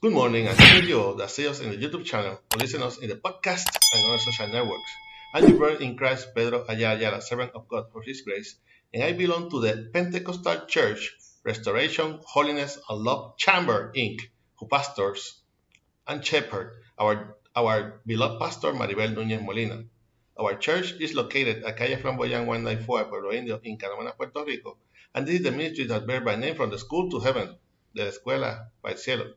Good morning, and thank you that see us in the YouTube channel or listen us in the podcast and other social networks. I'm your brother in Christ, Pedro Ayala, servant of God for His grace, and I belong to the Pentecostal Church, Restoration, Holiness, and Love Chamber, Inc., who pastors and shepherd our, our beloved pastor Maribel Núñez Molina. Our church is located at Calle Flamboyant 194, Pueblo Indio, in Canóvanas, Puerto Rico, and this is the ministry that bears by name from the school to heaven, the Escuela by Cielo.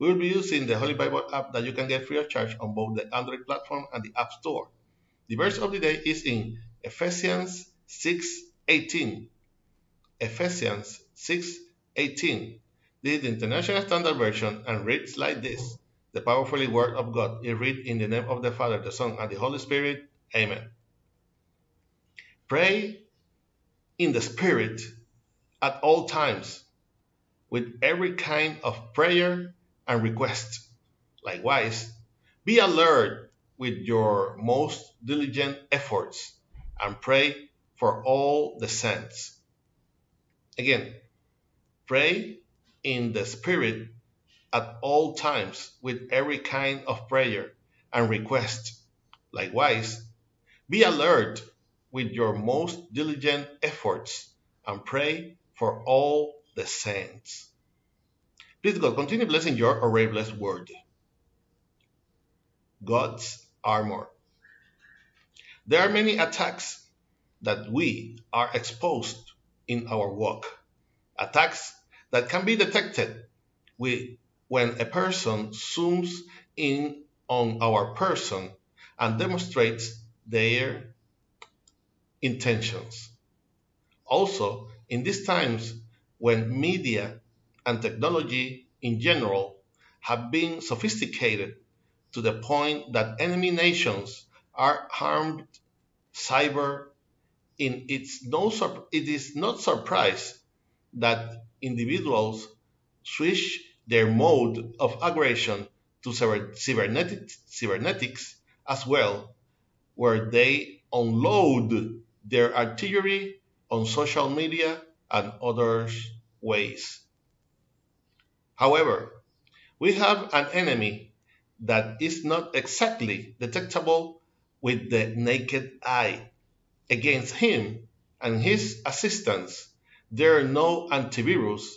We will be using the Holy Bible app that you can get free of charge on both the Android platform and the App Store. The verse of the day is in Ephesians 6:18. Ephesians 6:18. This is the International Standard Version and reads like this: The powerful word of God is read in the name of the Father, the Son, and the Holy Spirit. Amen. Pray in the Spirit at all times with every kind of prayer and request. Likewise, be alert with your most diligent efforts and pray for all the saints. Again, pray in the Spirit at all times with every kind of prayer and request. Likewise, be alert with your most diligent efforts and pray for all the saints. Please God, continue blessing your already blessed word. God's armor. There are many attacks that we are exposed in our walk. Attacks that can be detected when a person zooms in on our person and demonstrates their intentions. Also, in these times when media and technology in general have been sophisticated to the point that enemy nations are harmed cyber in it's no it is not surprise that individuals switch their mode of aggression to cybernetic, cybernetics as well where they unload their artillery on social media and other ways However, we have an enemy that is not exactly detectable with the naked eye. Against him and his assistants, there are no antivirus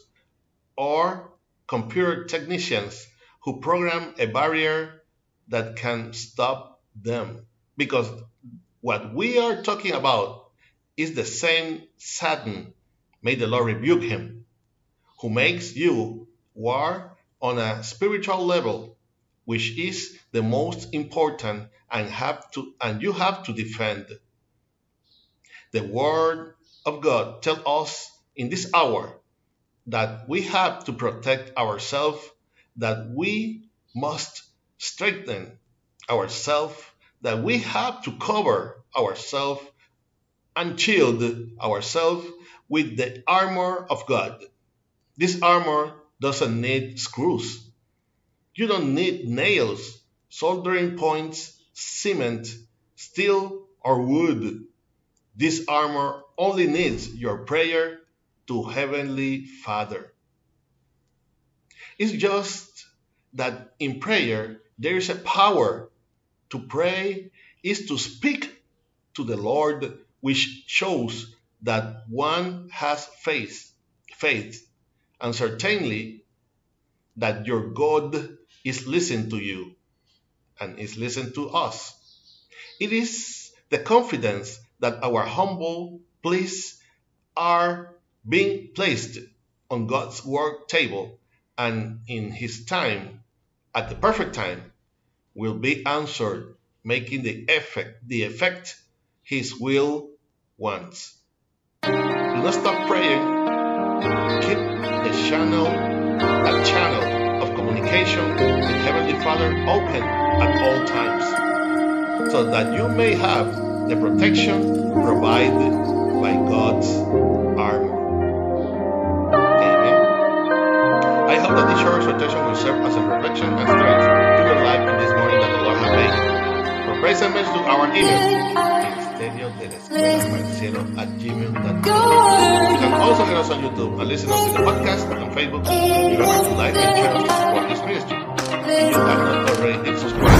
or computer technicians who program a barrier that can stop them. Because what we are talking about is the same Satan, may the Lord rebuke him, who makes you war on a spiritual level, which is the most important and have to and you have to defend. The word of God tells us in this hour that we have to protect ourselves, that we must strengthen ourselves, that we have to cover ourselves and shield ourselves with the armor of God. This armor doesn't need screws. You don't need nails, soldering points, cement, steel, or wood. This armor only needs your prayer to Heavenly Father. It's just that in prayer there is a power. To pray is to speak to the Lord, which shows that one has faith, faith and certainly that your God is listening to you and is listening to us. It is the confidence that our humble pleas are being placed on God's work table and in His time, at the perfect time, will be answered, making the effect, the effect His will wants. Do not stop praying. Channel, a channel of communication with Heavenly Father open at all times, so that you may have the protection provided by God's armor. Amen. I hope that this short exhortation will serve as a reflection and strength to your life in this morning that the Lord has made. For praise and message to our email Ministerio de la at gmail.com look at us on YouTube and listen us in the podcast on Facebook. Remember to like and share us to support this ministry. You have not already hit subscribe.